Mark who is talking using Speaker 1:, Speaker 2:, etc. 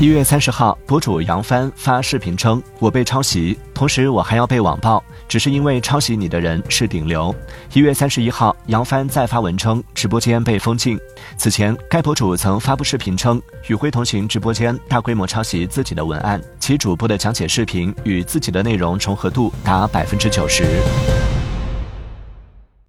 Speaker 1: 一月三十号博主杨帆发视频称我被抄袭。同时我还要被网暴。只是因为抄袭你的人是顶流。一月三十一号杨帆再发文称直播间被封禁。此前该博主曾发布视频称与辉同行直播间大规模抄袭自己的文案。其主播的讲解视频与自己的内容重合度达百分之九十。